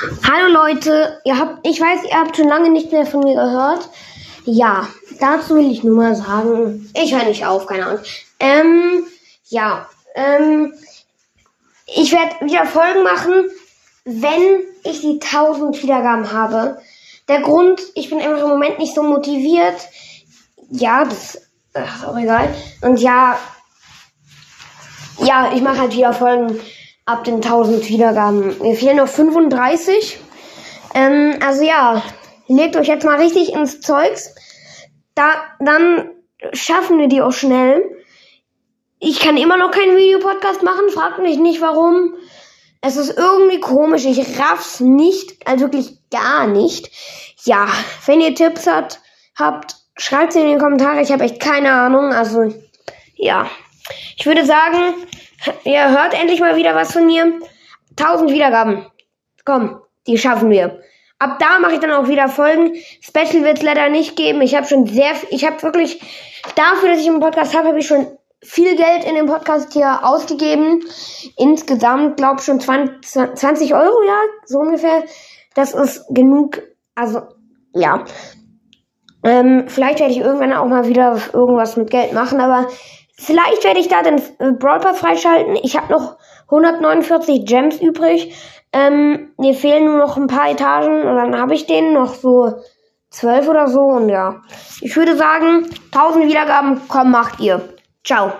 Hallo Leute, ihr habt, ich weiß, ihr habt schon lange nicht mehr von mir gehört. Ja, dazu will ich nur mal sagen, ich höre nicht auf, keine Ahnung. Ähm, ja, ähm, ich werde wieder Folgen machen, wenn ich die 1000 Wiedergaben habe. Der Grund, ich bin einfach im Moment nicht so motiviert. Ja, das ist auch egal. Und ja, ja, ich mache halt wieder Folgen ab den 1000 Wiedergaben. Mir fehlen noch 35. Ähm, also ja, legt euch jetzt mal richtig ins Zeugs. Da, dann schaffen wir die auch schnell. Ich kann immer noch keinen Videopodcast machen, fragt mich nicht warum. Es ist irgendwie komisch, ich raff's nicht, also wirklich gar nicht. Ja, wenn ihr Tipps habt, habt schreibt sie in die Kommentare, ich habe echt keine Ahnung, also ja. Ich würde sagen, ihr hört endlich mal wieder was von mir. 1000 Wiedergaben. Komm, die schaffen wir. Ab da mache ich dann auch wieder Folgen. Special wird es leider nicht geben. Ich habe schon sehr, ich habe wirklich dafür, dass ich einen Podcast habe, habe ich schon viel Geld in dem Podcast hier ausgegeben. Insgesamt, glaube ich, schon 20, 20 Euro, ja, so ungefähr. Das ist genug. Also, ja. Ähm, vielleicht werde ich irgendwann auch mal wieder irgendwas mit Geld machen, aber Vielleicht werde ich da den äh, Brawl Pass freischalten. Ich habe noch 149 Gems übrig. Ähm, mir fehlen nur noch ein paar Etagen und dann habe ich den noch so 12 oder so und ja. Ich würde sagen, 1000 Wiedergaben, komm, macht ihr. Ciao.